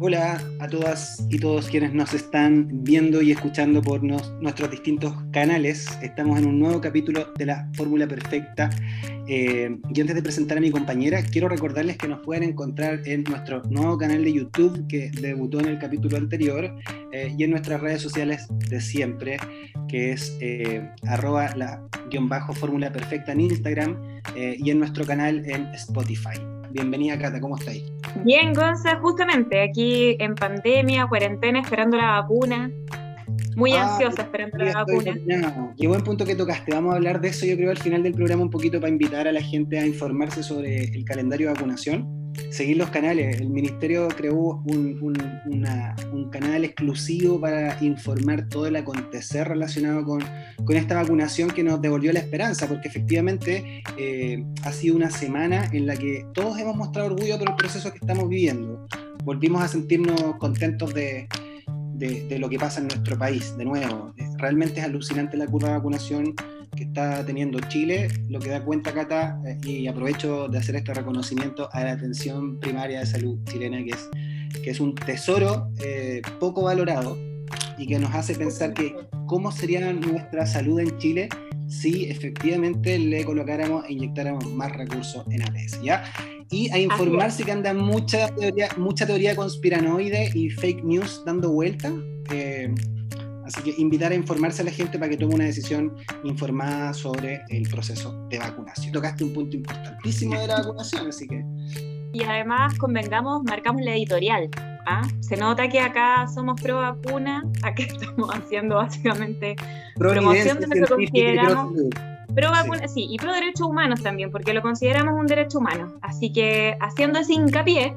Hola a todas y todos quienes nos están viendo y escuchando por nuestros distintos canales. Estamos en un nuevo capítulo de la Fórmula Perfecta. Eh, y antes de presentar a mi compañera, quiero recordarles que nos pueden encontrar en nuestro nuevo canal de YouTube que debutó en el capítulo anterior eh, y en nuestras redes sociales de siempre, que es eh, arroba la guion bajo Fórmula Perfecta en Instagram y en nuestro canal en Spotify. Bienvenida, Cata, ¿cómo estáis? Bien, Gonza, justamente aquí en pandemia, cuarentena, esperando la vacuna. Muy ah, ansiosa esperando la vacuna. Qué buen punto que tocaste. Vamos a hablar de eso, yo creo, al final del programa un poquito para invitar a la gente a informarse sobre el calendario de vacunación seguir los canales. El ministerio creó un, canal exclusivo para informar todo el acontecer relacionado con, esta vacunación que nos devolvió la esperanza, porque efectivamente eh, ha sido una semana en la que todos hemos mostrado orgullo por el proceso que estamos viviendo. Volvimos a sentirnos contentos de, de lo que pasa en nuestro país, de nuevo. Realmente es alucinante la curva de vacunación que está teniendo Chile, lo que da cuenta Cata, eh, y aprovecho de hacer este reconocimiento a la atención primaria de salud chilena, que es, que es un tesoro eh, poco valorado y que nos hace pensar que cómo sería nuestra salud en Chile si efectivamente le colocáramos e inyectáramos más recursos en APS, ¿ya? Y a informarse que anda mucha teoría, mucha teoría conspiranoide y fake news dando vuelta. Eh, Así que invitar a informarse a la gente para que tome una decisión informada sobre el proceso de vacunación. Tocaste un punto importantísimo de la vacunación, así que... Y además, convengamos, marcamos la editorial. ¿ah? Se nota que acá somos pro vacuna, acá estamos haciendo básicamente promoción de lo que consideramos... Pro vacuna, sí. sí, y pro derechos humanos también, porque lo consideramos un derecho humano. Así que haciendo ese hincapié,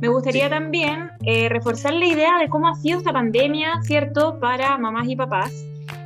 me gustaría también eh, reforzar la idea de cómo ha sido esta pandemia, ¿cierto?, para mamás y papás,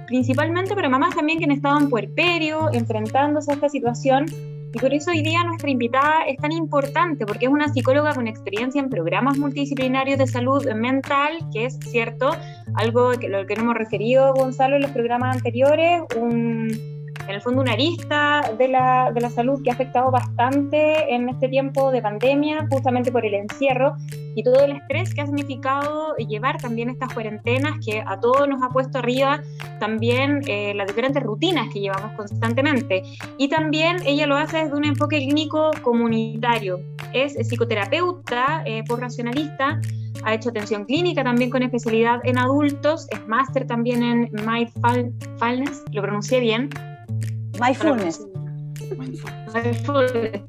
principalmente para mamás también que han estado en puerperio, enfrentándose a esta situación. Y por eso hoy día nuestra invitada es tan importante, porque es una psicóloga con experiencia en programas multidisciplinarios de salud mental, que es cierto, algo que lo que no hemos referido, Gonzalo, en los programas anteriores, un en el fondo una arista de la, de la salud que ha afectado bastante en este tiempo de pandemia, justamente por el encierro y todo el estrés que ha significado llevar también estas cuarentenas que a todos nos ha puesto arriba también eh, las diferentes rutinas que llevamos constantemente. Y también ella lo hace desde un enfoque clínico comunitario. Es psicoterapeuta eh, por racionalista, ha hecho atención clínica también con especialidad en adultos, es máster también en mindfulness, lo pronuncié bien, Mindfulness. Mindfulness.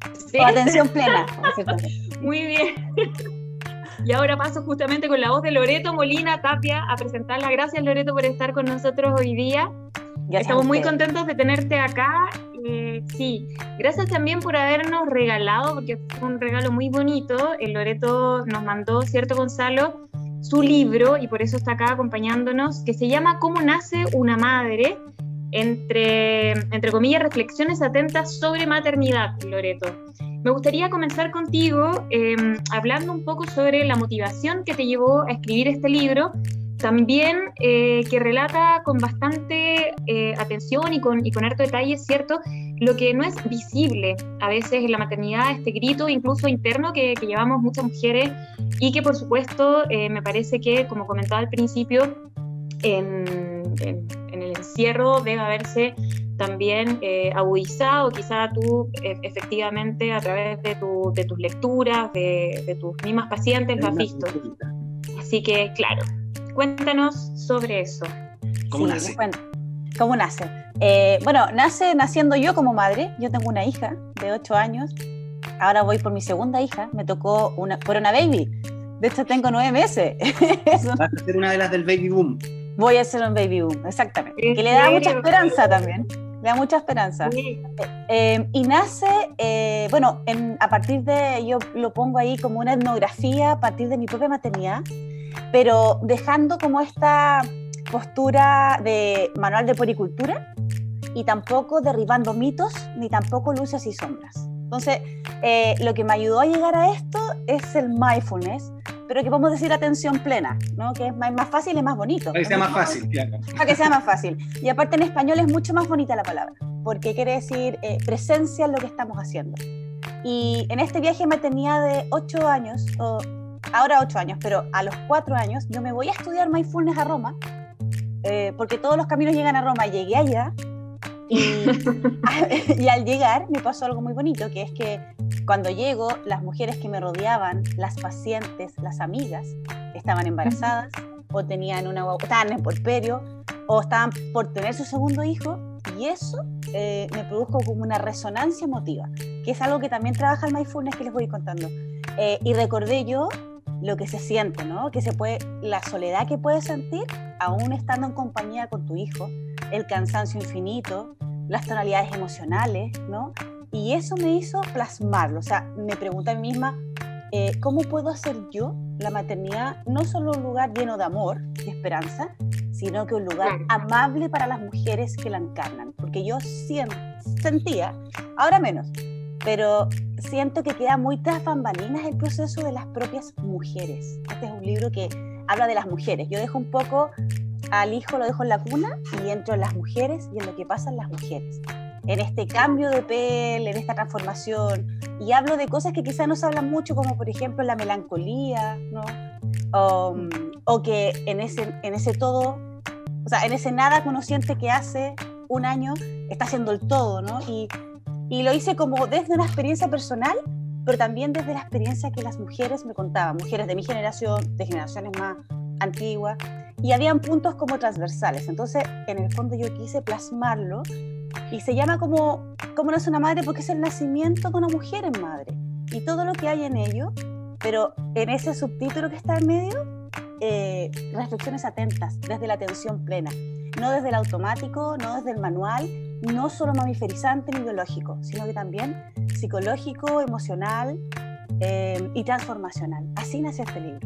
Atención plena. Muy bien. Y ahora paso justamente con la voz de Loreto Molina Tapia a presentarla. Gracias Loreto por estar con nosotros hoy día. Estamos muy contentos de tenerte acá. Eh, sí, gracias también por habernos regalado, porque fue un regalo muy bonito. El Loreto nos mandó, ¿cierto Gonzalo? Su libro, y por eso está acá acompañándonos, que se llama ¿Cómo nace una madre? Entre, entre comillas, reflexiones atentas sobre maternidad, Loreto. Me gustaría comenzar contigo em, hablando un poco sobre la motivación que te llevó a escribir este libro, también eh, que relata con bastante eh, atención y con, y harto detalle, ¿cierto? Lo que no es visible a veces en la maternidad, este grito incluso interno que, llevamos muchas mujeres y que por supuesto eh, me parece que, como comentaba al principio, en el encierro debe haberse también eh, agudizado, quizá tú eh, efectivamente a través de, tu, de tus lecturas, de, tus mismas pacientes lo has visto. Así que, claro, cuéntanos sobre eso. ¿Cómo nace? ¿Cómo nace? Eh, bueno, nace naciendo yo como madre. Yo tengo una hija de 8 años. Ahora voy por mi segunda hija. Me tocó una, por una baby. De hecho, tengo 9 meses. Vas a ser una de las del baby boom. Voy a hacer un baby boom, exactamente. Que le da mucha esperanza también. Le da mucha esperanza. Eh, y nace, eh, bueno, a partir de, yo lo pongo ahí como una etnografía a partir de mi propia maternidad, pero dejando como esta postura de manual de poricultura y tampoco derribando mitos ni tampoco luces y sombras. Entonces, eh, lo que me ayudó a llegar a esto es el mindfulness, pero que podemos decir atención plena, ¿no? que es más, más fácil y más bonito. Para que sea más fácil, claro. Para que sea más fácil. Y aparte en español es mucho más bonita la palabra, porque quiere decir eh, presencia en lo que estamos haciendo. Y en este viaje me tenía de 8 años, o ahora ocho años, pero a los cuatro años yo me voy a estudiar mindfulness a Roma, eh, porque todos los caminos llegan a Roma, llegué allá y, y, al llegar me pasó algo muy bonito, que es que cuando llego, las mujeres que me rodeaban, las pacientes, las amigas, estaban embarazadas o tenían una estaban en porperio o estaban por tener su segundo hijo y eso eh, me produjo como una resonancia emotiva, que es algo que también trabaja el mindfulness que les voy contando. Eh, y recordé yo lo que se siente, ¿no? Que se puede, la soledad que puedes sentir aún estando en compañía con tu hijo, el cansancio infinito, las tonalidades emocionales, ¿no? Y eso me hizo plasmarlo, o sea, me pregunté a mí misma, eh, ¿cómo puedo hacer yo la maternidad no solo un lugar lleno de amor y esperanza, sino que un lugar amable para las mujeres que la encarnan? Porque yo sentía, ahora menos, pero siento que queda muy tras bambalinas el proceso de las propias mujeres. Este es un libro que habla de las mujeres. Yo dejo un poco al hijo, lo dejo en la cuna y entro en las mujeres y en lo que pasa en las mujeres. En este cambio de piel, en esta transformación. Y hablo de cosas que quizás no se hablan mucho, como por ejemplo la melancolía, ¿no? o que en ese, en ese todo, o sea, en ese nada que uno siente que hace un año, está haciendo el todo, ¿no? Y y lo hice como desde una experiencia personal, pero también desde la experiencia que las mujeres me contaban, mujeres de mi generación, de generaciones más antiguas, y habían puntos como transversales. Entonces, en el fondo yo quise plasmarlo y se llama como cómo nace una madre porque es el nacimiento de una mujer en madre y todo lo que hay en ello, pero en ese subtítulo que está en medio, eh, reflexiones atentas, desde la atención plena, no desde el automático, no desde el manual, no solo mamiferizante ni biológico, sino que también psicológico, emocional eh, y transformacional. Así nació este libro.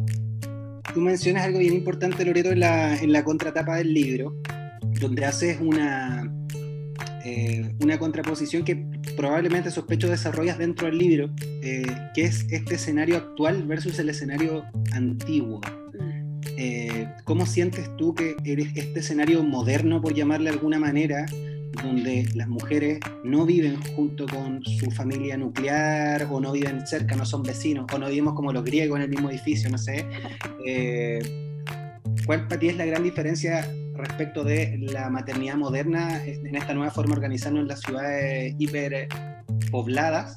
Tú mencionas algo bien importante, Loreto, en la, en la contratapa del libro, donde haces una, eh, una contraposición que probablemente sospecho desarrollas dentro del libro, eh, que es este escenario actual versus el escenario antiguo. Mm. ¿Cómo sientes tú que eres este escenario moderno, por llamarle de alguna manera, donde las mujeres no viven junto con su familia nuclear o no viven cerca, no son vecinos, o no vivimos como los griegos en el mismo edificio, no sé. Eh, ¿Cuál para ti es la gran diferencia respecto de la maternidad moderna en esta nueva forma de organizarnos en las ciudades hiperpobladas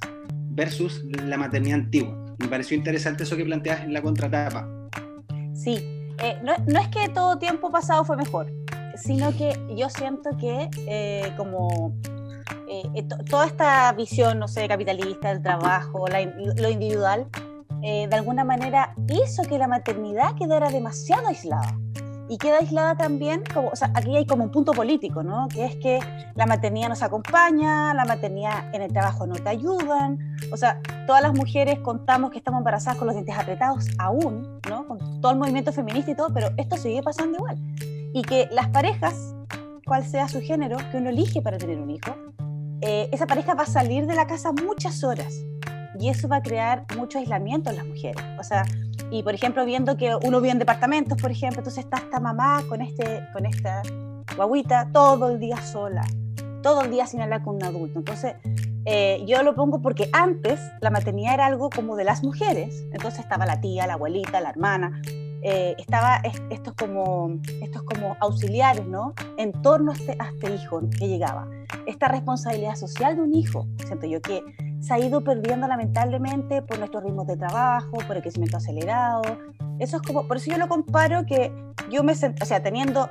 versus la maternidad antigua? Me pareció interesante eso que planteas en la contratapa. Sí, eh, no, no es que todo tiempo pasado fue mejor sino que yo siento que eh, como eh, eh, toda esta visión, no sé, capitalista del trabajo, lo individual, de alguna manera hizo que la maternidad quedara demasiado aislada. Y queda aislada también, como, o sea, aquí hay como un punto político, ¿no? Que es que la maternidad nos acompaña, la maternidad en el trabajo no te ayudan. O sea, todas las mujeres contamos que estamos embarazadas con los dientes apretados aún, ¿no? Con todo el movimiento feminista y todo, pero esto sigue pasando igual y que las parejas, cual sea su género, que uno elige para tener un hijo, eh, esa pareja va a salir de la casa muchas horas y eso va a crear mucho aislamiento en las mujeres. O sea, y por ejemplo, viendo que uno vive en departamentos, por ejemplo, entonces está esta mamá con, este, con esta guaguita todo el día sola, todo el día sin hablar con un adulto. Entonces, eh, yo lo pongo porque antes la maternidad era algo como de las mujeres, entonces estaba la tía, la abuelita, la hermana, eh, estaba estos como, estos como auxiliares, ¿no? En torno a este, a este hijo que llegaba. Esta responsabilidad social de un hijo, siento yo que se ha ido perdiendo lamentablemente por nuestros ritmos de trabajo, por el crecimiento acelerado. Eso es como, por eso yo lo comparo que yo me sentí, o sea, teniendo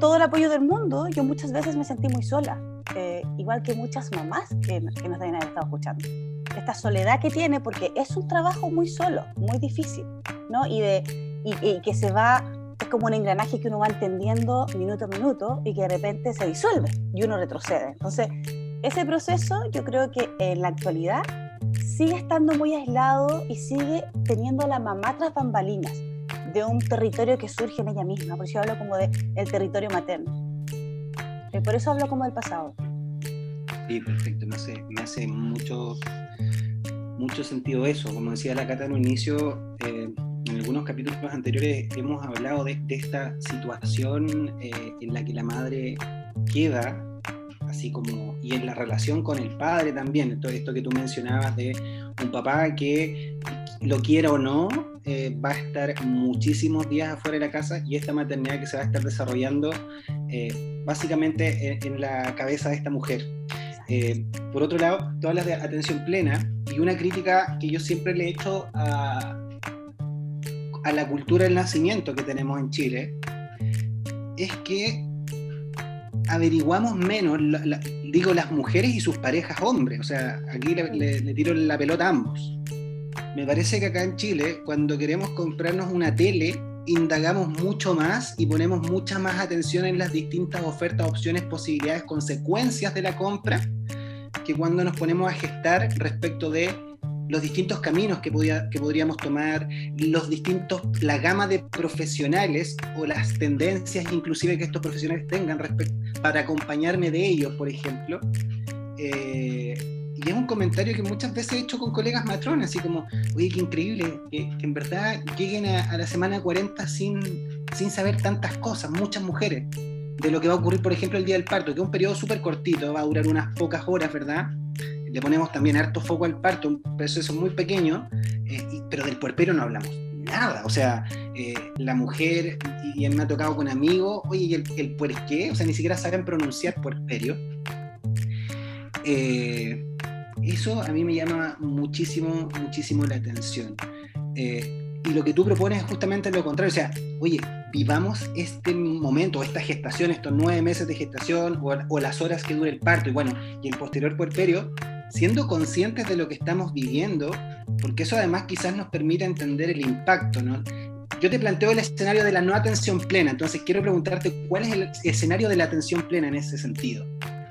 todo el apoyo del mundo, yo muchas veces me sentí muy sola, eh, igual que muchas mamás que, que nos deben haber estado escuchando. Esta soledad que tiene, porque es un trabajo muy solo, muy difícil, ¿no? Y de y, que se va, es como un engranaje que uno va entendiendo minuto a minuto y que de repente se disuelve y uno retrocede. Entonces, ese proceso yo creo que en la actualidad sigue estando muy aislado y sigue teniendo la mamá tras bambalinas de un territorio que surge en ella misma. Por eso hablo como de territorio materno. Eh, por eso hablo como del pasado. Sí, perfecto. Me hace, me hace mucho, mucho sentido eso. Como decía la Cata en un inicio, eh, en algunos capítulos anteriores hemos hablado de, esta situación eh, en la que la madre queda, así como, y en la relación con el padre también, todo esto que tú mencionabas de un papá que lo quiera o no, eh, va a estar muchísimos días afuera de la casa y esta maternidad que se va a estar desarrollando eh, básicamente en, la cabeza de esta mujer. Por otro lado, todas las de atención plena y una crítica que yo siempre le he hecho a, a la cultura del nacimiento que tenemos en Chile es que averiguamos menos, digo, las mujeres y sus parejas hombres. O sea, aquí le tiro la pelota a ambos me parece que acá en Chile, cuando queremos comprarnos una tele, indagamos mucho más y ponemos mucha más atención en las distintas ofertas, opciones, posibilidades, consecuencias de la compra, que cuando nos ponemos a gestar respecto de los distintos caminos que, que podríamos tomar, los distintos, la gama de profesionales o las tendencias inclusive que estos profesionales tengan para acompañarme de ellos, por ejemplo. Eh, y es un comentario que muchas veces he hecho con colegas matrones, así como, oye, qué increíble, que, en verdad lleguen a, la semana 40 sin, sin saber tantas cosas, muchas mujeres, de lo que va a ocurrir, por ejemplo, el día del parto, que es un periodo súper cortito, va a durar unas pocas horas, ¿verdad? Le ponemos también harto foco al parto, un proceso muy pequeño, eh, pero del puerperio no hablamos nada. O sea, eh, la mujer, y, me ha tocado con amigos, oye, ¿y el, el puerqué? O sea, ni siquiera saben pronunciar puerperio. Eh, eso a mí me llama muchísimo, muchísimo la atención. Y lo que tú propones es justamente lo contrario, o sea, oye, vivamos este momento, esta gestación, estos nueve meses de gestación o, las horas que dure el parto y bueno, y el posterior puerperio, siendo conscientes de lo que estamos viviendo, porque eso además quizás nos permite entender el impacto, ¿no? Yo te planteo el escenario de la no atención plena, entonces quiero preguntarte cuál es el escenario de la atención plena en ese sentido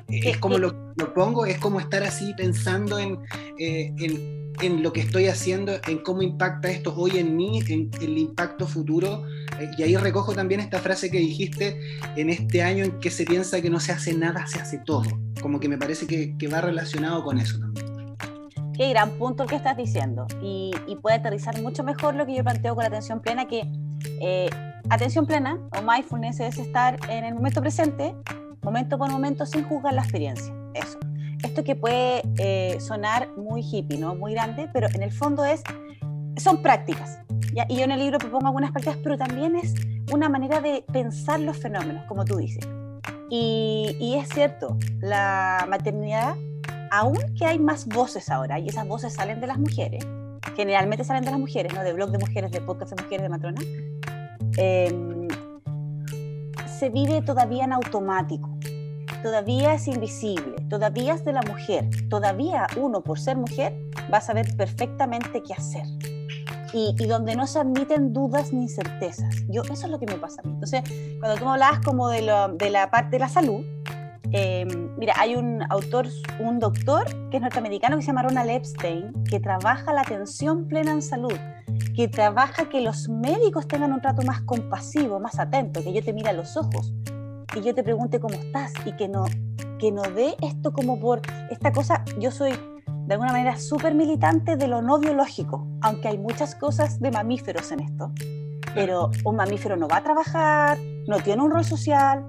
es como lo, lo, pongo, es como estar así pensando en, eh, en, en, lo que estoy haciendo, en cómo impacta esto hoy en mí, en, el impacto futuro. Eh, y ahí recojo también esta frase que dijiste en este año en que se piensa que no se hace nada, se hace todo. Como que me parece que, que va relacionado con eso también. Qué gran punto el que estás diciendo. Y, y, puede aterrizar mucho mejor lo que yo planteo con la atención plena, que eh, atención plena o mindfulness es estar en el momento presente momento por momento sin juzgar la experiencia. Eso. Esto que puede eh, sonar muy hippie, ¿no? Muy grande, pero en el fondo es, son prácticas. ¿ya? Y yo en el libro propongo algunas prácticas, pero también es una manera de pensar los fenómenos, como tú dices. Y, y es cierto, la maternidad, aún que hay más voces ahora, y esas voces salen de las mujeres, generalmente salen de las mujeres, ¿no? De blog de mujeres, de podcast de mujeres, de matrona. Eh, se vive todavía en automático, todavía es invisible, todavía es de la mujer, todavía uno por ser mujer va a saber perfectamente qué hacer. Y, donde no se admiten dudas ni certezas. Yo, eso es lo que me pasa a mí. Entonces, cuando tú me hablabas como de, la parte de la salud, em, mira, hay un autor, un doctor que es norteamericano que se llama Ronald Epstein, que trabaja la atención plena en salud que trabaja que los médicos tengan un trato más compasivo, más atento, que yo te mire a los ojos y yo te pregunte cómo estás y que no, que no dé esto como por esta cosa, yo soy de alguna manera súper militante de lo no biológico, aunque hay muchas cosas de mamíferos en esto, pero un mamífero no va a trabajar, no tiene un rol social,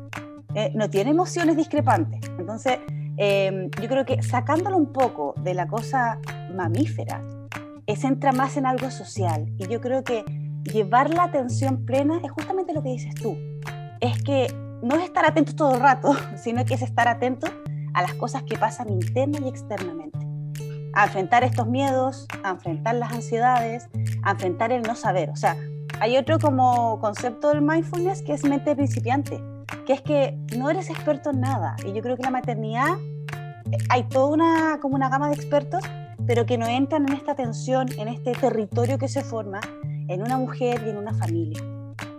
eh, no tiene emociones discrepantes. Entonces, eh, yo creo que sacándolo un poco de la cosa mamífera, se entra más en algo social. Y yo creo que llevar la atención plena es justamente lo que dices tú. Es que no es estar atento todo el rato, sino que es estar atento a las cosas que pasan interna y externamente. A enfrentar estos miedos, a enfrentar las ansiedades, a enfrentar el no saber. O sea, hay otro como concepto del mindfulness que es mente principiante, que es que no eres experto en nada. Y yo creo que la maternidad, eh, hay toda una, como una gama de expertos pero que no entran en esta tensión, en este territorio que se forma en una mujer y en una familia.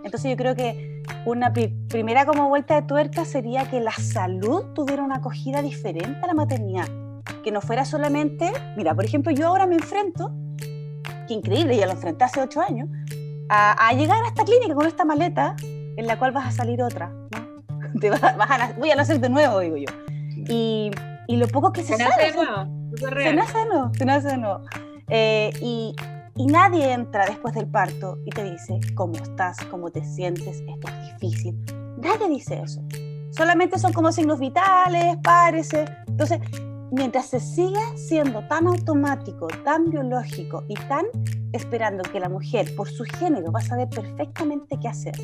Entonces yo creo que una primera como vuelta de tuerca sería que la salud tuviera una acogida diferente a la maternidad, que no fuera solamente, mira, por ejemplo, yo ahora me enfrento, qué increíble, ya lo enfrenté hace ocho años, a, llegar a esta clínica con esta maleta en la cual vas a salir otra, ¿no? Te vas, a, voy a nacer de nuevo, digo yo. Y, y lo poco que se sabe... Se nace de nuevo, se nace de nuevo. Eh, y, y nadie entra después del parto y te dice cómo estás, cómo te sientes, esto es difícil. Nadie dice eso. Solamente son como signos vitales, parece. Entonces, mientras se siga siendo tan automático, tan biológico y tan esperando que la mujer, por su género, va a saber perfectamente qué hacer,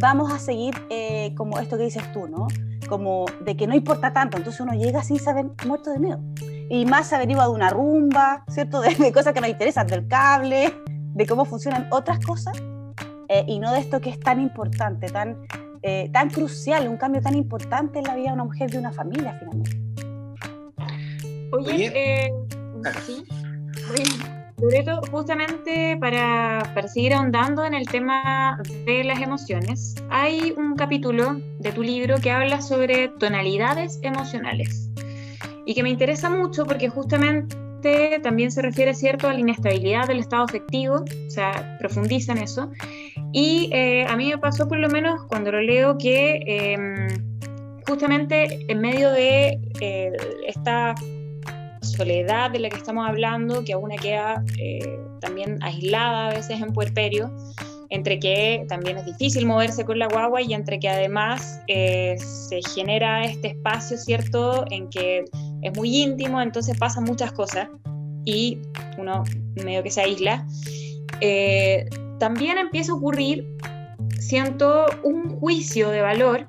vamos a seguir eh, como esto que dices tú, ¿no? Como de que no importa tanto, entonces uno llega sin saber muerto de miedo. Y más se averigua de una rumba, ¿cierto? De, cosas que nos interesan, del cable, de cómo funcionan otras cosas, eh, y no de esto que es tan importante, tan, eh, tan crucial, un cambio tan importante en la vida de una mujer, de una familia, finalmente. Oye, eh, sí. Loreto, justamente para, para, seguir ahondando en el tema de las emociones, hay un capítulo de tu libro que habla sobre tonalidades emocionales y que me interesa mucho porque justamente también se refiere cierto a la inestabilidad del estado afectivo, o sea, profundiza en eso. Y eh, a mí me pasó por lo menos cuando lo leo que em, justamente en medio de eh, esta soledad de la que estamos hablando, que aún queda eh, también aislada a veces en puerperio, entre que también es difícil moverse con la guagua y entre que además eh, se genera este espacio, ¿cierto?, en que es muy íntimo, entonces pasan muchas cosas y uno medio que se aísla. Eh, también empieza a ocurrir, siento, un juicio de valor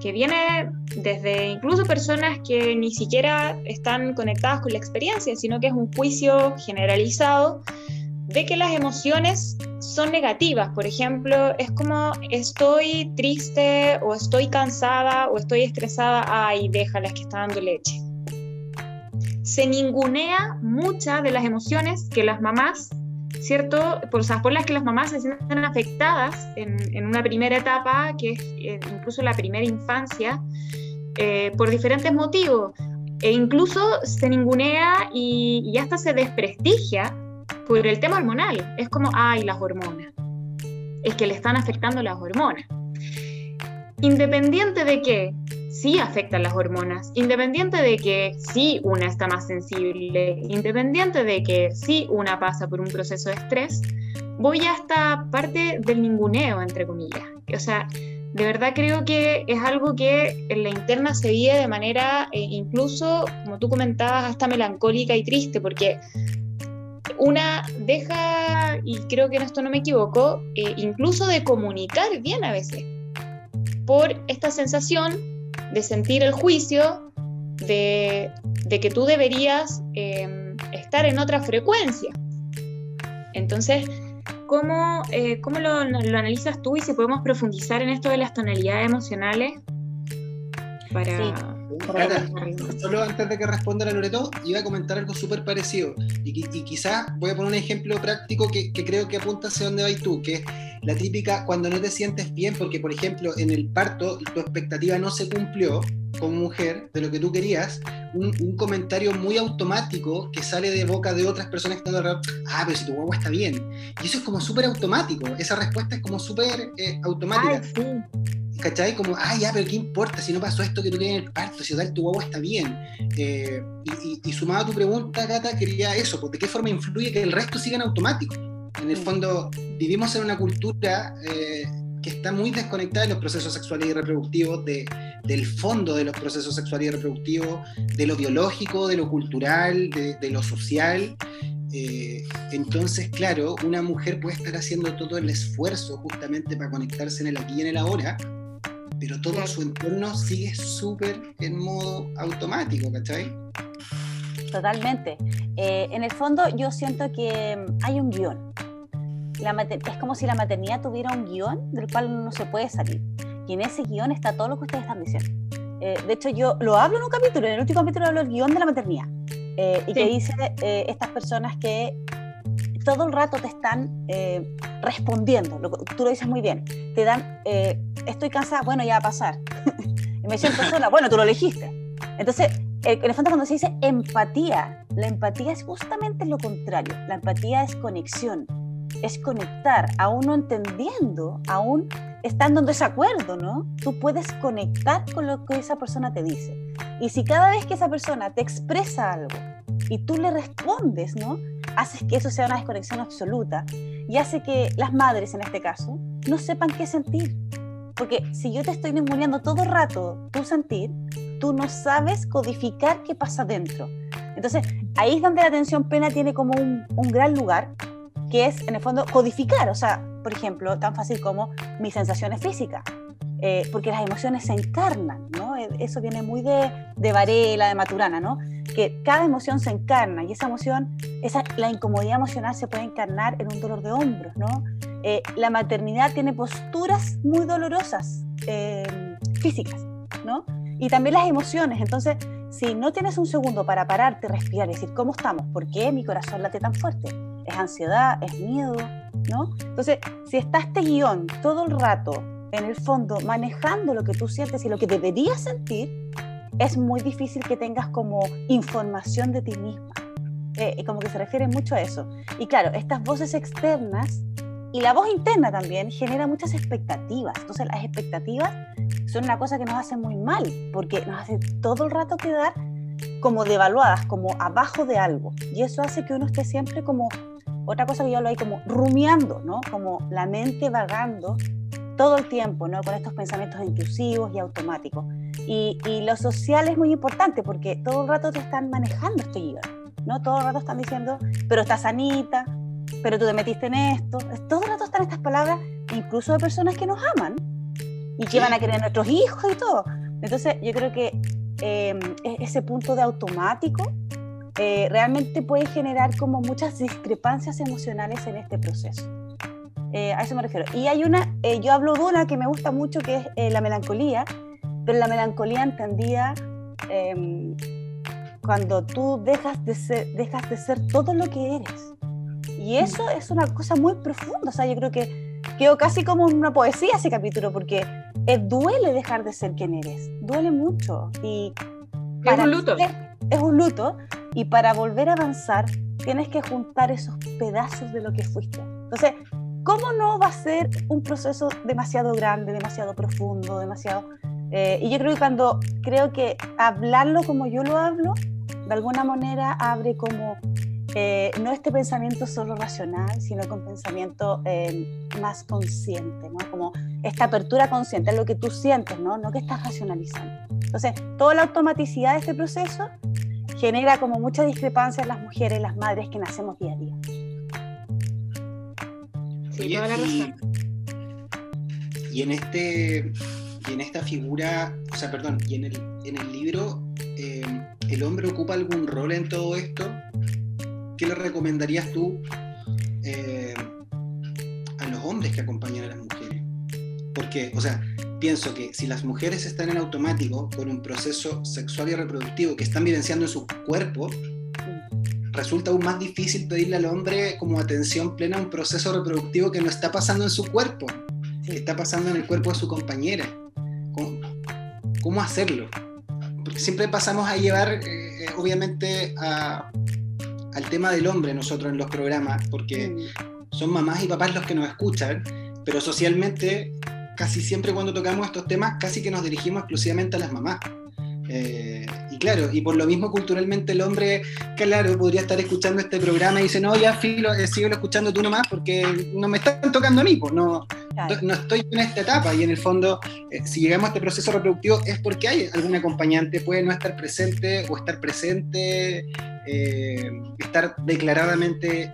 que viene desde incluso personas que ni siquiera están conectadas con la experiencia, sino que es un juicio generalizado de que las emociones son negativas. Por ejemplo, es como estoy triste o estoy cansada o estoy estresada, ay, déjalas que está dando leche. Se ningunea muchas de las emociones que las mamás ¿cierto? Por, por las que las mamás se sienten afectadas en, una primera etapa, que es eh, incluso la primera infancia, eh, por diferentes motivos. E incluso se ningunea y, hasta se desprestigia por el tema hormonal. Es como, ay, las hormonas. Es que le están afectando las hormonas. Independiente de que sí afectan las hormonas, independiente de que sí una está más sensible, independiente de que sí una pasa por un proceso de estrés, voy hasta parte del ninguneo, entre comillas. O sea, de verdad creo que es algo que en la interna se vive de manera eh, incluso, como tú comentabas, hasta melancólica y triste, porque una deja, y creo que en esto no me equivoco, eh, incluso de comunicar bien a veces, por esta sensación de sentir el juicio de, que tú deberías em, estar en otra frecuencia. Entonces, ¿cómo, eh, cómo lo, analizas tú y si podemos profundizar en esto de las tonalidades emocionales? Para, solo antes de que responda la Loreto, iba a comentar algo súper parecido. Y, y quizás voy a poner un ejemplo práctico que, que creo que apunta hacia dónde vas tú, que la típica cuando no te sientes bien, porque por ejemplo en el parto tu expectativa no se cumplió como mujer de lo que tú querías, un, comentario muy automático que sale de boca de otras personas que están alrededor, ah, pero si tu guagua está bien. Y eso es como súper automático, esa respuesta es como súper eh, automática. ¿Cachai? Como, ah, ya, pero ¿qué importa si no pasó esto que tú tienes en el parto? Si tal, tu guagua está bien. Eh, y, sumado a tu pregunta, Gata, quería eso, pues, ¿de qué forma influye que el resto siga en automático? En el fondo, vivimos en una cultura eh, que está muy desconectada de los procesos sexuales y reproductivos, de, del fondo de los procesos sexuales y reproductivos, de lo biológico, de lo cultural, de, lo social. Eh, entonces, claro, una mujer puede estar haciendo todo el esfuerzo justamente para conectarse en el aquí y en el ahora, pero todo su entorno sigue súper en modo automático, ¿cachai? Totalmente. Eh, en el fondo yo siento que hay un guion es como si la maternidad tuviera un guion del cual no se puede salir. Y en ese guion está todo lo que ustedes están diciendo. Eh, de hecho, yo lo hablo en un capítulo, en el último capítulo hablo del guion de la maternidad. Eh, y que dice eh, estas personas que todo el rato te están respondiendo. tú lo dices muy bien. Te dan, estoy cansada, bueno, ya va a pasar. me siento sola, bueno, tú lo elegiste. Entonces, en el fondo cuando se dice empatía, la empatía es justamente lo contrario. La empatía es conexión, es conectar, aún no entendiendo, aún estando en desacuerdo, ¿no? Tú puedes conectar con lo que esa persona te dice. Y si cada vez que esa persona te expresa algo y tú le respondes, ¿no? Haces que eso sea una desconexión absoluta y hace que las madres, en este caso, no sepan qué sentir. Porque si yo te estoy ninguneando todo el rato tu sentir, tú no sabes codificar qué pasa dentro. Entonces, ahí es donde la atención plena tiene como un, un gran lugar, que es en el fondo codificar, o sea, por ejemplo, tan fácil como mis sensaciones físicas. Eh, porque las emociones se encarnan, ¿no? Eh, eso viene muy de, de Varela, de Maturana, ¿no? Que cada emoción se encarna y esa emoción, esa, la incomodidad emocional se puede encarnar en un dolor de hombros, ¿no? Eh, la maternidad tiene posturas muy dolorosas, físicas, ¿no? Y también las emociones. Entonces, si no tienes un segundo para pararte, respirar y decir, ¿cómo estamos? ¿Por qué mi corazón late tan fuerte? ¿Es ansiedad? ¿Es miedo? ¿No? Entonces, si está este guion todo el rato en el fondo, manejando lo que tú sientes y lo que deberías sentir, es muy difícil que tengas como información de ti misma. Eh, como que se refiere mucho a eso. Y claro, estas voces externas y la voz interna también genera muchas expectativas. Entonces las expectativas son una cosa que nos hace muy mal, porque nos hace todo el rato quedar como devaluadas, como abajo de algo. Y eso hace que uno esté siempre como, otra cosa que yo hablo ahí, como rumiando, ¿no? Como la mente vagando todo el tiempo, ¿no? Con estos pensamientos intrusivos y automáticos. Y, lo social es muy importante porque todo el rato te están manejando este guion, ¿no? Todo el rato están diciendo, pero estás sanita, pero tú te metiste en esto. Todo el rato están estas palabras, incluso de personas que nos aman y que van a querer nuestros hijos y todo. Entonces, yo creo que em, e-, ese punto de automático eh, realmente puede generar como muchas discrepancias emocionales en este proceso. Eh, a eso me refiero. Y hay una, eh, yo hablo de una que me gusta mucho, que es eh, la melancolía, pero la melancolía entendida em, cuando tú dejas de, ser, dejas de ser todo lo que eres. Y eso es una cosa muy profunda. O sea, yo creo que quedó casi como una poesía ese capítulo, porque duele dejar de ser quien eres. Duele mucho. Y es un luto. es un luto. Y para volver a avanzar, tienes que juntar esos pedazos de lo que fuiste. Entonces, ¿cómo no va a ser un proceso demasiado grande, demasiado profundo, demasiado... Eh, y yo creo que cuando creo que hablarlo como yo lo hablo, de alguna manera abre como eh, no este pensamiento solo racional, sino con pensamiento eh, más consciente, ¿no? Como esta apertura consciente, es lo que tú sientes, ¿no? No que estás racionalizando. Entonces, toda la automaticidad de este proceso genera como mucha discrepancia en las mujeres, las madres que nacemos día a día y, en este y en esta figura, o sea, perdón, y en el, en el libro, eh, ¿el hombre ocupa algún rol en todo esto? ¿Qué le recomendarías tú eh, a los hombres que acompañan a las mujeres? Porque, o sea, pienso que si las mujeres están en automático con un proceso sexual y reproductivo que están vivenciando en su cuerpo, resulta aún más difícil pedirle al hombre como atención plena a un proceso reproductivo que no está pasando en su cuerpo, está pasando en el cuerpo de su compañera. ¿Cómo, hacerlo? Porque siempre pasamos a llevar, eh, obviamente, al tema del hombre nosotros en los programas, porque mm. son mamás y papás los que nos escuchan, pero socialmente, casi siempre cuando tocamos estos temas, casi que nos dirigimos exclusivamente a las mamás. Eh, y claro, y por lo mismo culturalmente el hombre, claro, podría estar escuchando este programa y dice, no, ya filo, eh, sigo escuchando tú nomás porque no me están tocando a mí, pues no, no estoy en esta etapa y en el fondo, eh, si llegamos a este proceso reproductivo es porque hay algún acompañante, puede no estar presente o estar presente, estar declaradamente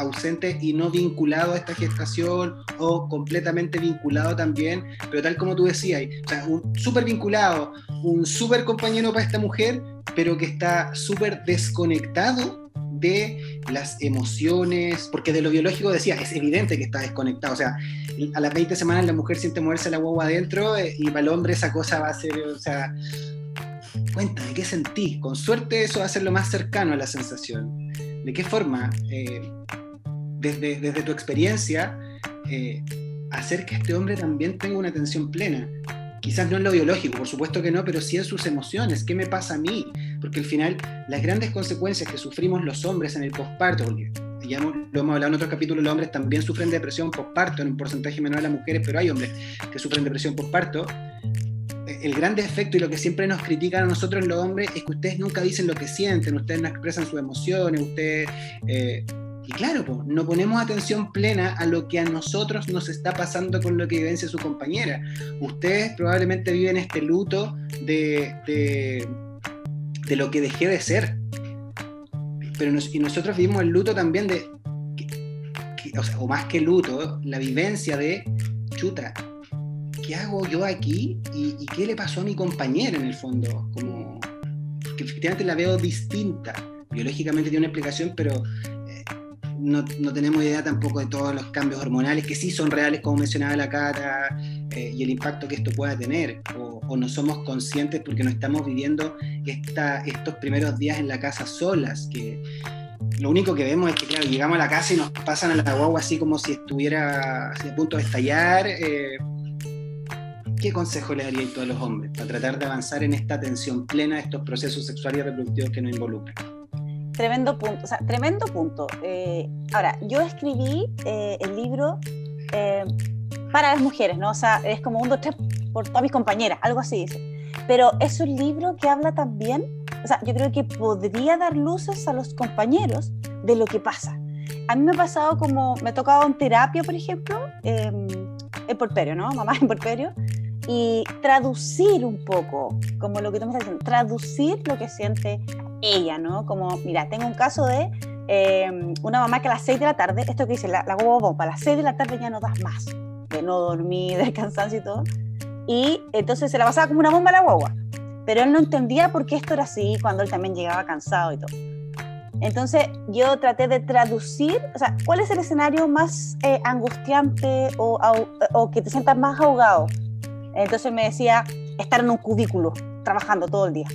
ausente y no vinculado a esta gestación o completamente vinculado también, pero tal como tú decías, o sea, un súper vinculado, un súper compañero para esta mujer, pero que está súper desconectado de las emociones, porque de lo biológico decía, es evidente que está desconectado, o sea, a las 20 semanas la mujer siente moverse la guagua adentro eh, y para el hombre esa cosa va a ser, o sea, cuéntame, ¿qué sentís? Con suerte eso va a ser lo más cercano a la sensación. ¿De qué forma? Eh, desde, tu experiencia, eh, hacer que este hombre también tenga una atención plena. Quizás no en lo biológico, por supuesto que no, pero sí en sus emociones. ¿Qué me pasa a mí? Porque al final, las grandes consecuencias que sufrimos los hombres en el posparto, porque ya lo hemos hablado en otros capítulos, los hombres también sufren depresión posparto, en un porcentaje menor a las mujeres, pero hay hombres que sufren depresión posparto. El gran defecto y lo que siempre nos critican a nosotros los hombres es que ustedes nunca dicen lo que sienten, ustedes no expresan sus emociones, ustedes eh, Y claro, no ponemos atención plena a lo que a nosotros nos está pasando con lo que vivencia su compañera. Ustedes probablemente viven este luto de, de, lo que dejé de ser. Pero y nosotros vivimos el luto también de, o, sea, o más que luto, la vivencia de, chuta, ¿qué hago yo aquí? ¿Y, qué le pasó a mi compañera en el fondo? Como que efectivamente la veo distinta. Biológicamente tiene una explicación, pero no, tenemos idea tampoco de todos los cambios hormonales que sí son reales, como mencionaba la Cata, eh, y el impacto que esto pueda tener. O, no somos conscientes porque no estamos viviendo estos primeros días en la casa solas, que lo único que vemos es que, claro, llegamos a la casa y nos pasan a la guagua así como si estuviera a punto de estallar. Eh, ¿Qué consejo le daría a todos los hombres para tratar de avanzar en esta atención plena de estos procesos sexuales y reproductivos que nos involucran? Tremendo punto, o sea, tremendo punto. Eh, ahora, yo escribí eh, el libro para las mujeres, ¿no? O sea, es como un, dos, por todas mis compañeras, algo así dice. Pero es un libro que habla también o sea, yo creo que podría dar luces a los compañeros de lo que pasa. A mí me ha pasado como, me ha tocado en terapia, por ejemplo, eh, en porperio, ¿no? Mamá en porperio, y traducir un poco, como lo que tú me estás diciendo, traducir lo que siente ella, ¿no? Como, mira, tengo un caso de em, una mamá que a las 6 de la tarde, esto que dice, la, la bomba, a las 6 de la tarde ya no das más, de no dormir, del cansancio y todo, y entonces se la pasaba como una bomba a la guagua pero él no entendía por qué esto era así cuando él también llegaba cansado y todo. Entonces yo traté de traducir, o sea, ¿cuál es el escenario más eh, angustiante o, o, que te sientas más ahogado? Entonces me decía, estar en un cubículo, trabajando todo el día.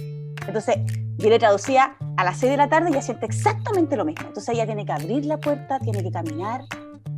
Entonces yo le traducía a las 6 de la tarde y siente exactamente lo mismo. Entonces ella tiene que abrir la puerta, tiene que caminar,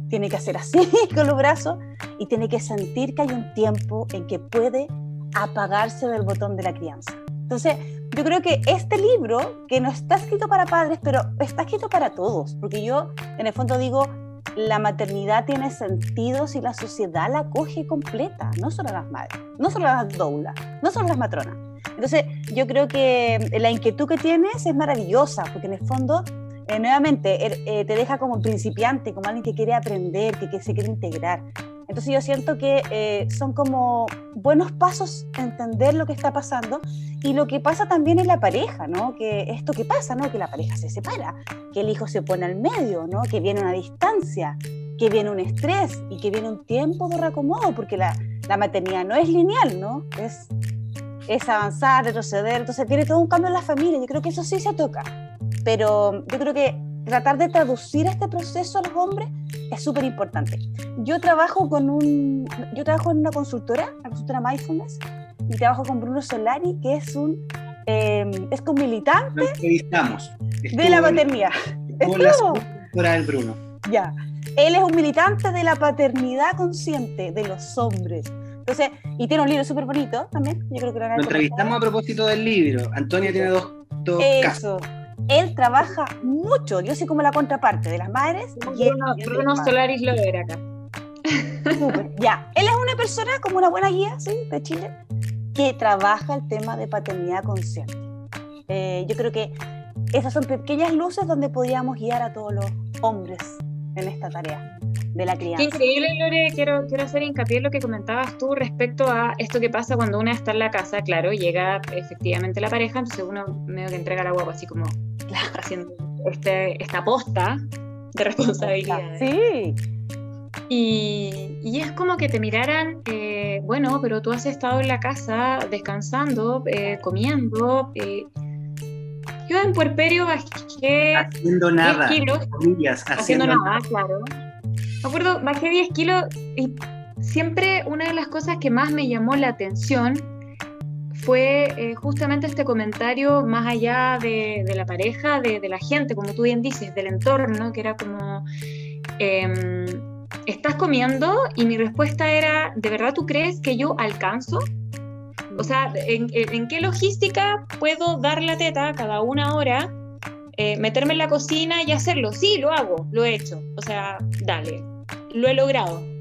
tiene que hacer así con los brazos y tiene que sentir que hay un tiempo en que puede apagarse del botón de la crianza. Entonces, yo creo que este libro, que no está escrito para padres, pero está escrito para todos, porque yo en el fondo digo, la maternidad tiene sentido si la sociedad la coge completa, no solo las madres, no solo las doulas, no solo las matronas. Entonces, yo creo que la inquietud que tienes es maravillosa, porque en el fondo, eh, nuevamente, er, eh, te deja como principiante, como alguien que quiere aprender, que, que se quiere integrar. Entonces yo siento que eh, son como buenos pasos entender lo que está pasando y lo que pasa también en la pareja, ¿no? Que esto que pasa, ¿no? Que la pareja se separa, que el hijo se pone al medio, ¿no? Que viene una distancia, que viene un estrés y que viene un tiempo de reacomodo, porque la, la maternidad no es lineal, ¿no? Es, es avanzar, retroceder, entonces tiene todo un cambio en la familia, yo creo que eso sí se toca, pero yo creo que tratar de traducir este proceso a los hombres es súper importante. Yo trabajo con un, yo trabajo en una consultora, la consultora Mindfulness, y trabajo con Bruno Solari, que es un, eh, es un militante de la paternidad. La del Bruno. Ya. Él es un militante de la paternidad consciente de los hombres. Entonces, y tiene un libro súper bonito también. Yo creo que lo, lo entrevistamos a propósito del libro. Antonia tiene dos, dos casos él trabaja mucho, yo soy como la contraparte de las madres. Bruno, Bruno Solaris lo verá acá. ya, él es una persona como una buena guía, ¿sí? De Chile, que trabaja el tema de paternidad consciente. Eh, yo creo que esas son pequeñas luces donde podríamos guiar a todos los hombres en esta tarea de la crianza. Qué increíble, Lore. Quiero, quiero hacer hincapié en lo que comentabas tú respecto a esto que pasa cuando una está en la casa. Claro, llega efectivamente la pareja, entonces uno medio que entrega la guagua así como haciendo este, esta posta de responsabilidad. Sí. Y, y, es como que te miraran, eh, bueno, pero tú has estado en la casa descansando, eh, comiendo. Eh, yo en puerperio bajé haciendo nada, 10 kilos, haciendo, nada, claro. Me acuerdo, bajé 10 kilos y siempre una de las cosas que más me llamó la atención fue eh, justamente este comentario más allá de, la pareja, de, la gente, como tú bien dices, del entorno, que era como, em, ¿estás comiendo? Y mi respuesta era, ¿de verdad tú crees que yo alcanzo? O sea, ¿en, qué logística puedo dar la teta cada una hora, eh, meterme en la cocina y hacerlo? Sí, lo hago, lo he hecho. O sea, dale, lo he logrado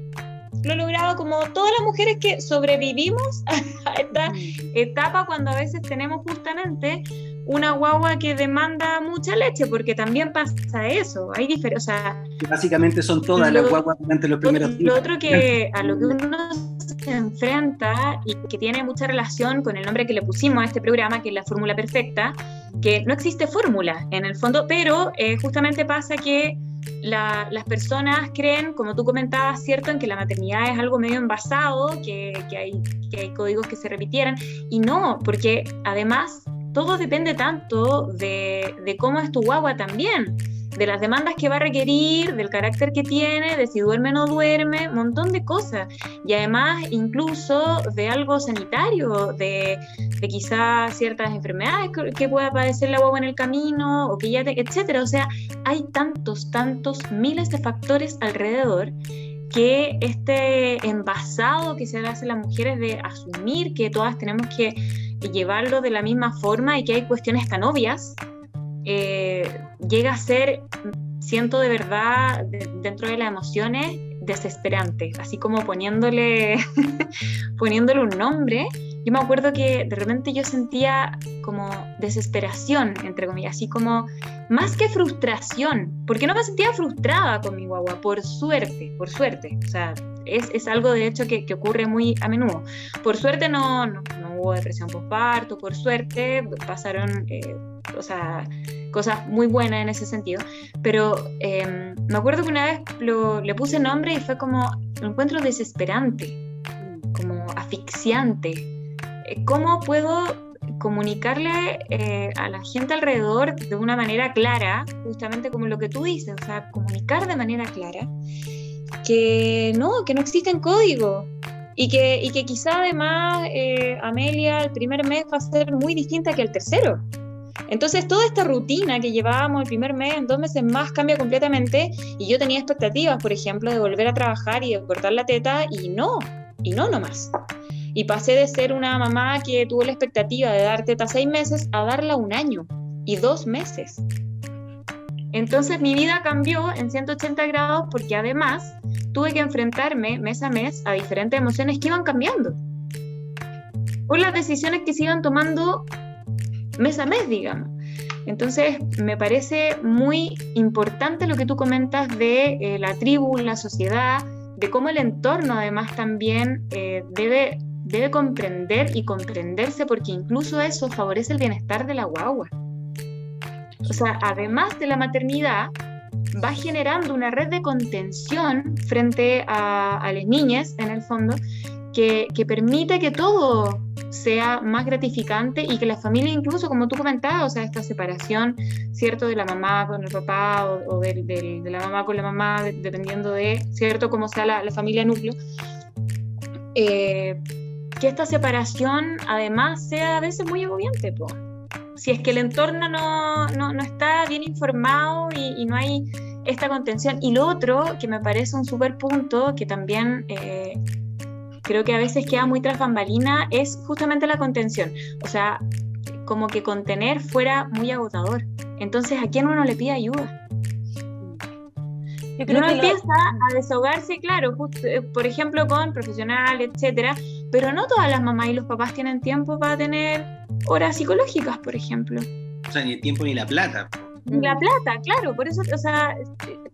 lo he logrado como todas las mujeres que sobrevivimos a esta etapa cuando a veces tenemos justamente una guagua que demanda mucha leche, porque también pasa eso. Hay diferencia. básicamente son todas las guaguas durante los primeros días. Lo otro que a lo que uno se enfrenta y que tiene mucha relación con el nombre que le pusimos a este programa, que es la fórmula perfecta, que no existe fórmula en el fondo, pero eh, justamente pasa que las personas creen, como tú comentabas, ¿cierto?, en que la maternidad es algo medio envasado, que, hay, que códigos que se repitieran, y no, porque además todo depende tanto de, de cómo es tu guagua también de las demandas que va a requerir, del carácter que tiene, de si duerme o no duerme, un montón de cosas. Y además incluso de algo sanitario, de, de quizás ciertas enfermedades que, pueda padecer la guagua en el camino, o que ya, te, etcétera. O sea, hay tantos, tantos miles de factores alrededor que este envasado que se hace las mujeres de asumir que todas tenemos que llevarlo de la misma forma y que hay cuestiones tan obvias eh, llega a ser, siento de verdad, dentro de las emociones, desesperante, así como poniéndole, poniéndole un nombre. Yo me acuerdo que de repente yo sentía como desesperación, entre comillas, así como más que frustración, porque no me sentía frustrada con mi guagua, por suerte, por suerte. O sea, es, es algo de hecho que, que, ocurre muy a menudo. Por suerte no, no, hubo depresión postparto, por suerte pasaron eh, o sea, cosas muy buenas en ese sentido. Pero em, me acuerdo que una vez le puse nombre y fue como un encuentro desesperante, como asfixiante. Eh, ¿Cómo puedo comunicarle eh, a la gente alrededor de una manera clara, justamente como lo que tú dices, o sea, comunicar de manera clara que no, que no existen códigos y que, y que quizá además eh, Amelia el primer mes va a ser muy distinta que el tercero. Entonces, toda esta rutina que llevábamos el primer mes, en dos meses más, cambia completamente. Y yo tenía expectativas, por ejemplo, de volver a trabajar y de cortar la teta, y no, y no nomás. Y pasé de ser una mamá que tuvo la expectativa de dar teta seis meses a darla un año y dos meses. Entonces mi vida cambió en 180 grados porque además tuve que enfrentarme mes a mes a diferentes emociones que iban cambiando. Por las decisiones que se iban tomando mes a mes, digamos. Entonces, me parece muy importante lo que tú comentas de eh, la tribu, la sociedad, de cómo el entorno además también eh, debe, debe comprender y comprenderse, porque incluso eso favorece el bienestar de la guagua. O sea, además de la maternidad, va generando una red de contención frente a, a las niñas, en el fondo, que, que permite que todo sea más gratificante y que la familia incluso, como tú comentabas, o sea, esta separación, ¿cierto? De la mamá con el papá o, de, la mamá con la mamá, dependiendo de, ¿cierto? Cómo sea la, familia núcleo. Eh, que esta separación además sea a veces muy agobiante, si es que el entorno no, no, no está bien informado y, y, no hay esta contención. Y lo otro, que me parece un súper punto, que también eh, creo que a veces queda muy tras bambalina, es justamente la contención. O sea, como que contener fuera muy agotador. Entonces, ¿a quién uno le pide ayuda? Yo creo uno empieza a desahogarse, claro, eh, por ejemplo, con profesional, etcétera, pero no todas las mamás y los papás tienen tiempo para tener horas psicológicas, por ejemplo. O sea, ni el tiempo ni la plata. Ni la plata, claro, por eso, o sea,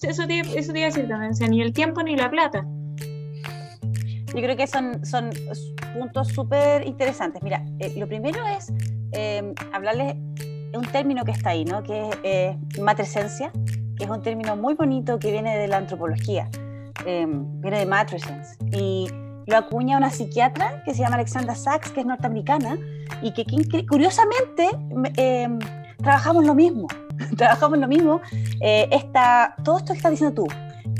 eso te, eso te iba a decir también, o sea, ni el tiempo ni la plata. Yo creo que son, son puntos súper interesantes. Mira, eh, lo primero es eh, hablarles un término que está ahí, ¿no? que es eh, matresencia, que es un término muy bonito que viene de la antropología, em, viene de matrescence. Y lo acuña una psiquiatra que se llama Alexandra Sachs, que es norteamericana, y que, curiosamente em, trabajamos lo mismo. trabajamos lo mismo. esta, todo esto que estás diciendo tú,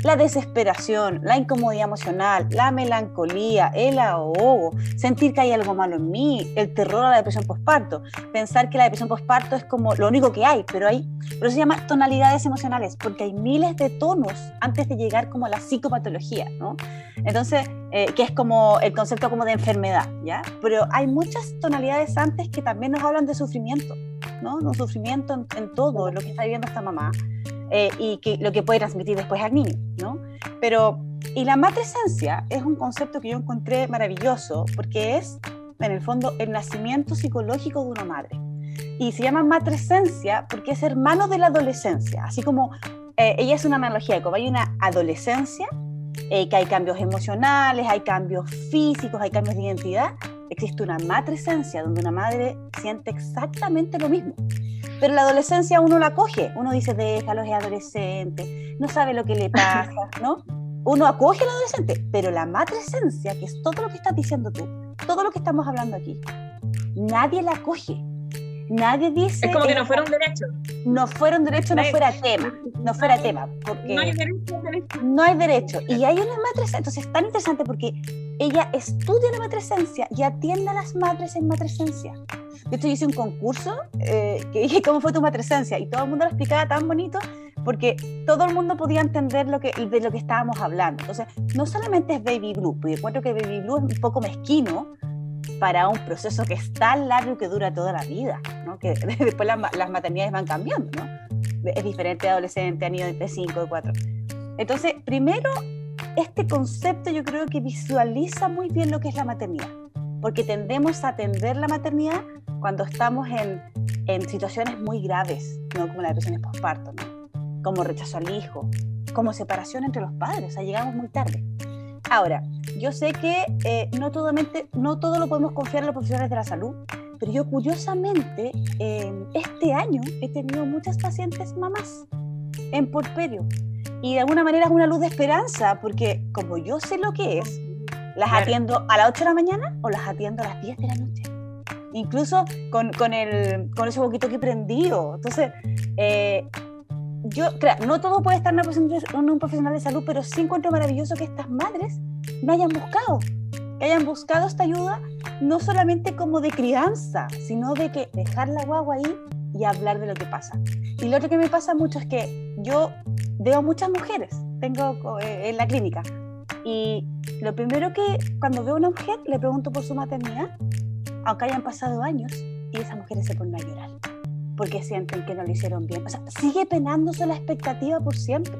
la desesperación, la incomodidad emocional, la melancolía, el ahogo, sentir que hay algo malo en mí, el terror a la depresión postparto, pensar que la depresión postparto es como lo único que hay, pero hay, pero se llama tonalidades emocionales, porque hay miles de tonos antes de llegar como a la psicopatología, ¿no? Entonces, eh, que es como el concepto como de enfermedad, ¿ya? Pero hay muchas tonalidades antes que también nos hablan de sufrimiento, ¿no? Un sufrimiento en, en todo lo que está viviendo esta mamá. Eh, y que, lo que puede transmitir después al niño, ¿no? Pero, y la matresencia es un concepto que yo encontré maravilloso porque es, en el fondo, el nacimiento psicológico de una madre. Y se llama matrescencia porque es hermano de la adolescencia, así como eh, ella es una analogía de como hay una adolescencia, eh, que hay cambios emocionales, hay cambios físicos, hay cambios de identidad, existe una matrescencia donde una madre siente exactamente lo mismo. Pero la adolescencia uno la acoge, uno dice, déjalo, es adolescente, no sabe lo que le pasa, ¿no? Uno acoge al adolescente, pero la matrescencia, que es todo lo que estás diciendo tú, todo lo que estamos hablando aquí, nadie la acoge. Nadie dice. Es como que no fuera un derecho. No fuera un derecho, no, fuera tema. No fuera tema. Porque no hay derecho. No hay derecho. Y hay una matrescencia. Entonces es tan interesante porque ella estudia la matrescencia y atiende a las madres en matrescencia. De hecho, yo hice un concurso eh, que dije, ¿cómo fue tu matrescencia? Y todo el mundo lo explicaba tan bonito porque todo el mundo podía entender lo que, de lo que estábamos hablando. Entonces, no solamente es Baby Blue, porque encuentro que Baby Blue es un poco mezquino para un proceso que es tan largo que dura toda la vida, ¿no? que después las, maternidades van cambiando, ¿no? es diferente de adolescente a niño de 5, de 4. Entonces, primero, este concepto yo creo que visualiza muy bien lo que es la maternidad, porque tendemos a atender la maternidad cuando estamos en, en situaciones muy graves, ¿no? como las depresiones postparto, ¿no? como rechazo al hijo, como separación entre los padres, o sea, llegamos muy tarde. Ahora, yo sé que eh, no, no todo lo podemos confiar en los profesionales de la salud, pero yo curiosamente este año he tenido muchas pacientes mamás en porperio y de alguna manera es una luz de esperanza porque como yo sé lo que es, las atiendo a las 8 de la mañana o las atiendo a las 10 de la noche. Incluso con, con, el, con ese poquito que prendido. Entonces, eh, yo, creo, no todo puede estar en, un profesional de salud, pero sí encuentro maravilloso que estas madres me hayan buscado, que hayan buscado esta ayuda, no solamente como de crianza, sino de que dejar la guagua ahí y hablar de lo que pasa. Y lo otro que me pasa mucho es que yo veo muchas mujeres, tengo eh, en la clínica, y lo primero que cuando veo a una mujer le pregunto por su maternidad, aunque hayan pasado años, y esas mujeres se ponen a llorar porque sienten que no lo hicieron bien. O sea, sigue penándose la expectativa por siempre.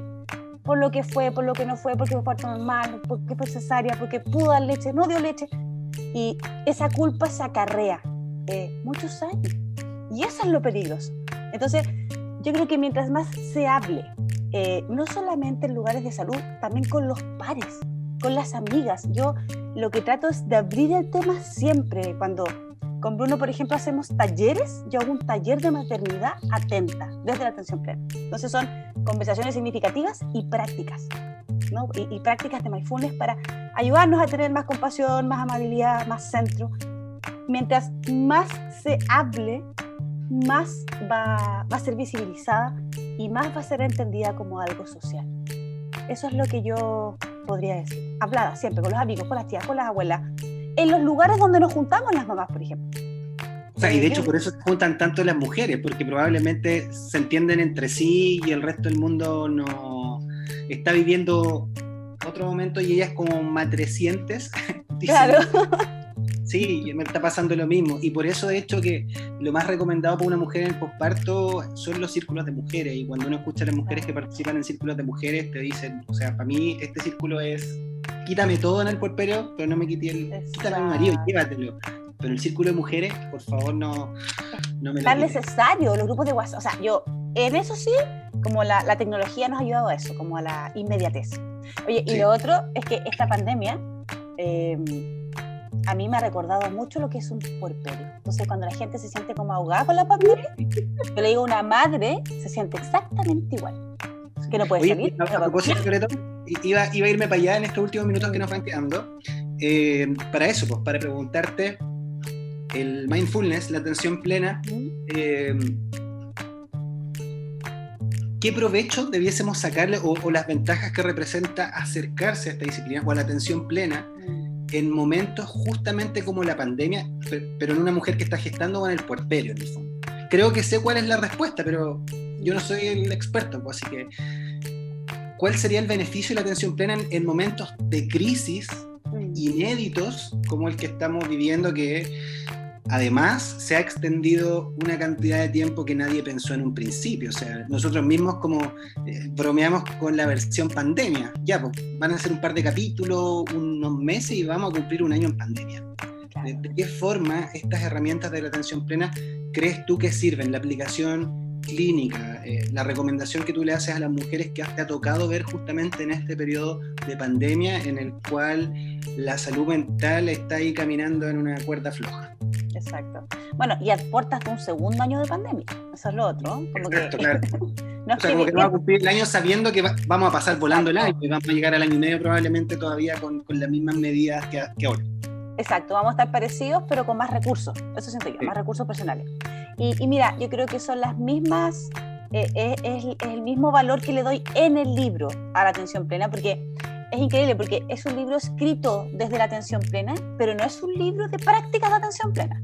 Por lo que fue, por lo que no fue, porque fue parto normal, porque fue cesárea, porque pudo dar leche, no dio leche. Y esa culpa se acarrea eh, muchos años. Y eso es lo peligroso. Entonces, yo creo que mientras más se hable, eh, no solamente en lugares de salud, también con los pares, con las amigas. Yo lo que trato es de abrir el tema siempre cuando con Bruno, por ejemplo, hacemos talleres. Yo hago un taller de maternidad atenta, desde la atención plena. Entonces son conversaciones significativas y prácticas. ¿no? Y, prácticas de mindfulness para ayudarnos a tener más compasión, más amabilidad, más centro. Mientras más se hable, más va, va a ser visibilizada y más va a ser entendida como algo social. Eso es lo que yo podría decir. Hablada siempre con los amigos, con las tías, con las abuelas, en los lugares donde nos juntamos las mamás, por ejemplo. O sea, y de hecho por eso se juntan tanto las mujeres, porque probablemente se entienden entre sí y el resto del mundo no está viviendo otro momento y ellas como matrecientes. claro. Sí, me está pasando lo mismo. Y por eso, de hecho, que lo más recomendado para una mujer en el posparto son los círculos de mujeres. Y cuando uno escucha a las mujeres que participan en círculos de mujeres, te dicen, o sea, para mí este círculo es quítame todo en el puerperio, pero no me quité el. Quítame mi marido y llévatelo. Pero el círculo de mujeres, por favor, no, no me lo Tan necesario, los grupos de WhatsApp. O sea, yo, en eso sí, como la, la, tecnología nos ha ayudado a eso, como a la inmediatez. Oye, y lo otro es que esta pandemia. Eh, a mí me ha recordado mucho lo que es un puerperio. Entonces, cuando la gente se siente como ahogada con la pandemia, yo le digo una madre se siente exactamente igual. Que no puede salir. A, propósito, iba, a irme para allá en estos últimos minutos que nos van quedando. Eh, para eso, pues, para preguntarte el mindfulness, la atención plena. Eh, ¿Qué provecho debiésemos sacarle o, o, las ventajas que representa acercarse a esta disciplina o a la atención plena en momentos justamente como la pandemia, pero en una mujer que está gestando en el puerperio, en el fondo. Creo que sé cuál es la respuesta, pero yo no soy el experto, pues, así que ¿cuál sería el beneficio de la atención plena en, momentos de crisis mm. inéditos como el que estamos viviendo que Además, se ha extendido una cantidad de tiempo que nadie pensó en un principio. O sea, nosotros mismos como eh, bromeamos con la versión pandemia. Ya, pues, van a ser un par de capítulos, unos meses y vamos a cumplir un año en pandemia. ¿De, qué forma estas herramientas de la atención plena crees tú que sirven? La aplicación clínica, eh, la recomendación que tú le haces a las mujeres que te ha tocado ver justamente en este periodo de pandemia en el cual la salud mental está ahí caminando en una cuerda floja. Exacto. Bueno, y a puertas de un segundo año de pandemia, eso es lo otro. Como Exacto, claro. o sea, como que vamos a cumplir el año sabiendo que vamos a pasar volando el año y vamos a llegar al año y medio probablemente todavía con, con las mismas medidas que, que ahora. Exacto, vamos a estar parecidos, pero con más recursos. Eso siento yo, más recursos personales. Y, mira, yo creo que son las mismas, eh, es, el mismo valor que le doy en el libro a la atención plena, porque es increíble, porque es un libro escrito desde la atención plena, pero no es un libro de prácticas de atención plena.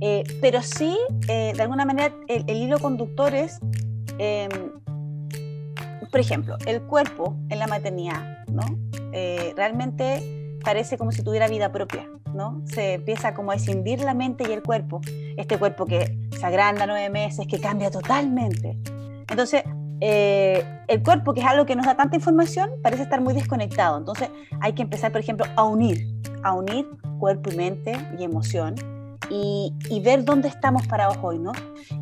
Eh, pero sí, eh, de alguna manera, el, hilo conductor es, em, por ejemplo, el cuerpo en la maternidad, ¿no? realmente parece como si tuviera vida propia, ¿no? Se empieza como a escindir la mente y el cuerpo, este cuerpo que se agranda nueve meses, que cambia totalmente. Entonces, eh, el cuerpo, que es algo que nos da tanta información, parece estar muy desconectado. Entonces, hay que empezar, por ejemplo, a unir, a unir cuerpo y mente y emoción y, ver dónde estamos parados hoy, ¿no?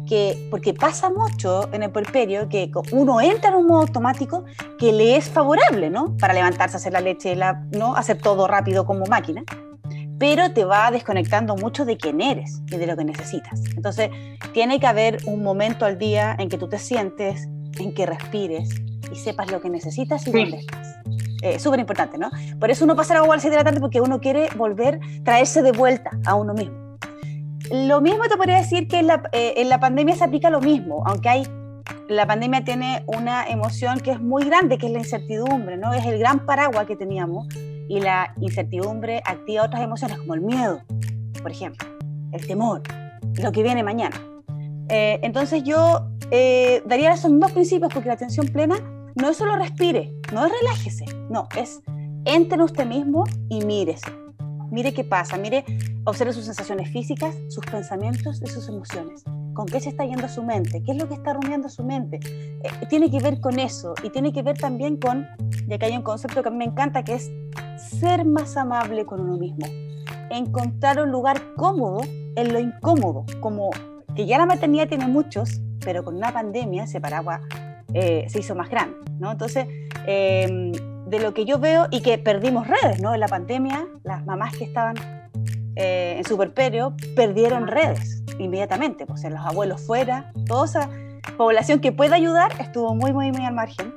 Que, porque pasa mucho en el puerperio que uno entra en un modo automático que le es favorable, ¿no? Para levantarse, hacer la leche, la, ¿no? Hacer todo rápido como máquina, pero te va desconectando mucho de quién eres y de lo que necesitas. Entonces, tiene que haber un momento al día en que tú te sientes, en que respires y sepas lo que necesitas y dónde estás. Eh, súper importante, ¿no? Por eso uno pasa la agua a las 7 de la tarde porque uno quiere volver, traerse de vuelta a uno mismo. Lo mismo te podría decir que eh, en la, pandemia se aplica lo mismo, aunque hay la pandemia tiene una emoción que es muy grande, que es la incertidumbre, ¿no? Es el gran paraguas que teníamos y la incertidumbre activa otras emociones como el miedo, por ejemplo, el temor, lo que viene mañana. Eh, entonces yo eh, daría esos mismos principios porque la atención plena no es solo respire, no es relájese, no, es entre en usted mismo y mírese Mire qué pasa, mire, observe sus sensaciones físicas, sus pensamientos y sus emociones. ¿Con qué se está yendo su mente? ¿Qué es lo que está rumiando su mente? Eh, tiene que ver con eso y tiene que ver también con, ya que hay un concepto que a mí me encanta, que es ser más amable con uno mismo. Encontrar un lugar cómodo en lo incómodo, como que ya la maternidad tiene muchos, pero con una pandemia ese paraguas eh, se hizo más grande, ¿no? Entonces, eh, de lo que yo veo y que perdimos redes, ¿no? En la pandemia, las mamás que estaban eh, en superperio perdieron redes inmediatamente, pues en los abuelos fuera, toda esa población que puede ayudar estuvo muy, muy, muy al margen.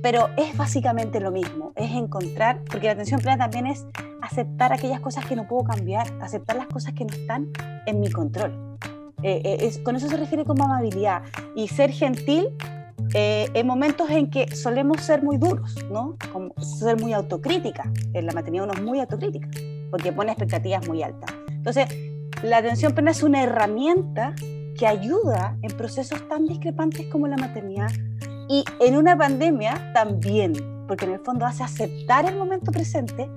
Pero es básicamente lo mismo, es encontrar, porque la atención plena también es aceptar aquellas cosas que no puedo cambiar, aceptar las cosas que no están en mi control. Eh, eh, es, con eso se refiere como amabilidad y ser gentil eh, en momentos en que solemos ser muy duros, ¿no? Como ser muy autocrítica. En la maternidad uno es muy autocrítica, porque pone expectativas muy altas. Entonces, la atención plena es una herramienta que ayuda en procesos tan discrepantes como la maternidad y en una pandemia también, porque en el fondo hace aceptar el momento presente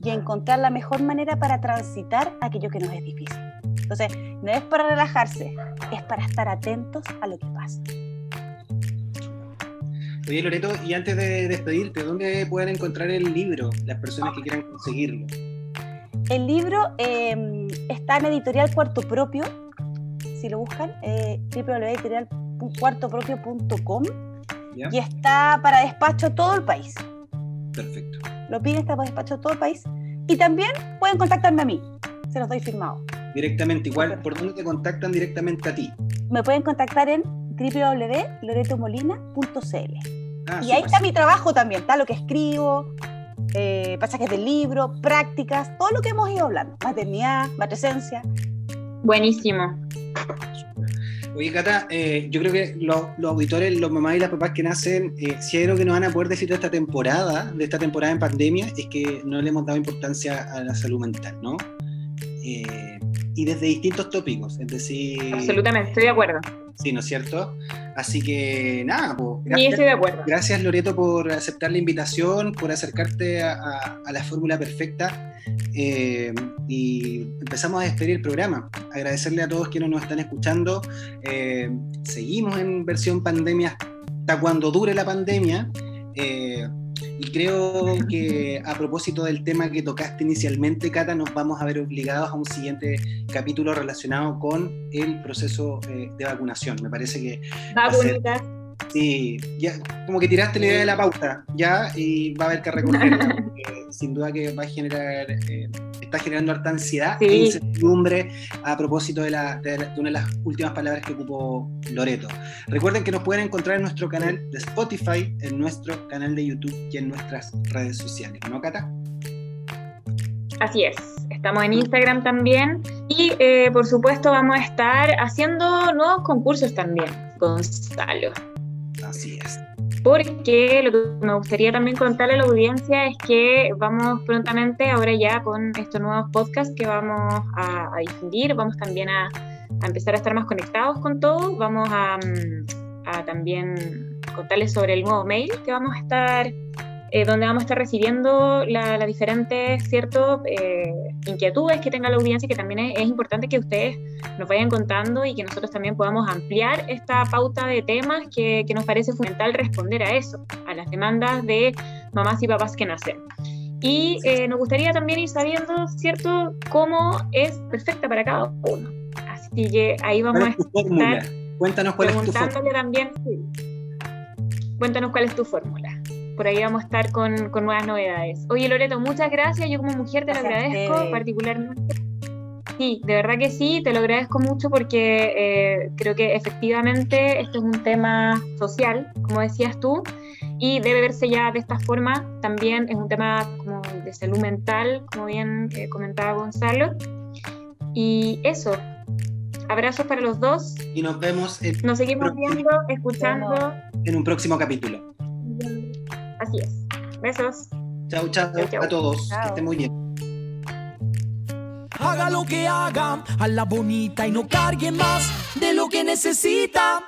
y encontrar la mejor manera para transitar aquello que nos es difícil. Entonces, no es para relajarse, es para estar atentos a lo que pasa. Oye, Loreto, y antes de despedirte, ¿dónde pueden encontrar el libro las personas que quieran conseguirlo? El libro em, está en Editorial Cuarto Propio, si lo buscan, eh, y está para despacho todo el país. Perfecto. Lo piden, está para despacho todo el país. Y también pueden contactarme a mí, se los doy firmado. Directamente, igual, ¿por dónde te contactan directamente a ti? Me pueden contactar en www.loretomolina.cl. Ah, y ahí está mi trabajo también, está lo que escribo, eh, pasajes del libro, prácticas, todo lo que hemos ido hablando, maternidad, matresencia. Buenísimo. Oye, Cata, eh, yo creo que los, auditores, los mamás y las papás que nacen, eh, si hay algo que nos van a poder decir de esta temporada, de esta temporada en pandemia, es que no le hemos dado importancia a la salud mental, ¿no? Y desde distintos tópicos, es decir... Absolutamente, estoy de acuerdo. Sí, ¿no es cierto? Así que nada, pues, gracias, estoy de acuerdo. gracias Loreto por aceptar la invitación, por acercarte a, la fórmula perfecta eh, y empezamos a despedir el programa. Agradecerle a todos quienes nos están escuchando. Eh, seguimos en versión pandemia hasta cuando dure la pandemia. Eh, y creo que a propósito del tema que tocaste inicialmente, Cata, nos vamos a ver obligados a un siguiente capítulo relacionado con el proceso eh, de vacunación. Me parece que... Va, a Sí, ya, como que tiraste la idea de la pauta, ya, y va a haber que recorrerla. sin duda que va a generar, eh, está generando harta ansiedad e incertidumbre a propósito de, la, de, una de las últimas palabras que ocupó Loreto. Recuerden que nos pueden encontrar en nuestro canal de Spotify, en nuestro canal de YouTube y en nuestras redes sociales, ¿no, Cata? Así es, estamos en Instagram también y eh, por supuesto vamos a estar haciendo nuevos concursos también, Gonzalo. Así es. Porque lo que me gustaría también contarle a la audiencia es que vamos prontamente, ahora ya con estos nuevos podcasts que vamos a, difundir, vamos también a, empezar a estar más conectados con todo, vamos mm, a también contarles sobre el nuevo mail que vamos a estar eh, donde vamos a estar recibiendo las diferentes cierto, eh, inquietudes que tenga la audiencia, que también es, importante que ustedes nos vayan contando y que nosotros también podamos ampliar esta pauta de temas que, que nos parece fundamental responder a eso, a las demandas de mamás y papás que nacen. Y eh, nos gustaría también ir sabiendo, ¿cierto?, cómo es perfecta para cada uno. Así que ahí vamos a estar Cuéntanos cuál es tu fórmula. también, Cuéntanos cuál es tu fórmula por ahí vamos a estar con, con, nuevas novedades. Oye, Loreto, muchas gracias. Yo como mujer te lo agradezco particularmente. Sí, de verdad que sí, te lo agradezco mucho porque eh, creo que efectivamente esto es un tema social, como decías tú, y debe verse ya de esta forma. También es un tema como de salud mental, como bien eh, comentaba Gonzalo. Y eso, abrazos para los dos. Y nos vemos. nos seguimos viendo, escuchando. En un próximo capítulo. Así es. Besos. Chao, chao, a todos. Que estén muy bien. Haga lo que haga, a la bonita y no cargue más de lo que necesita.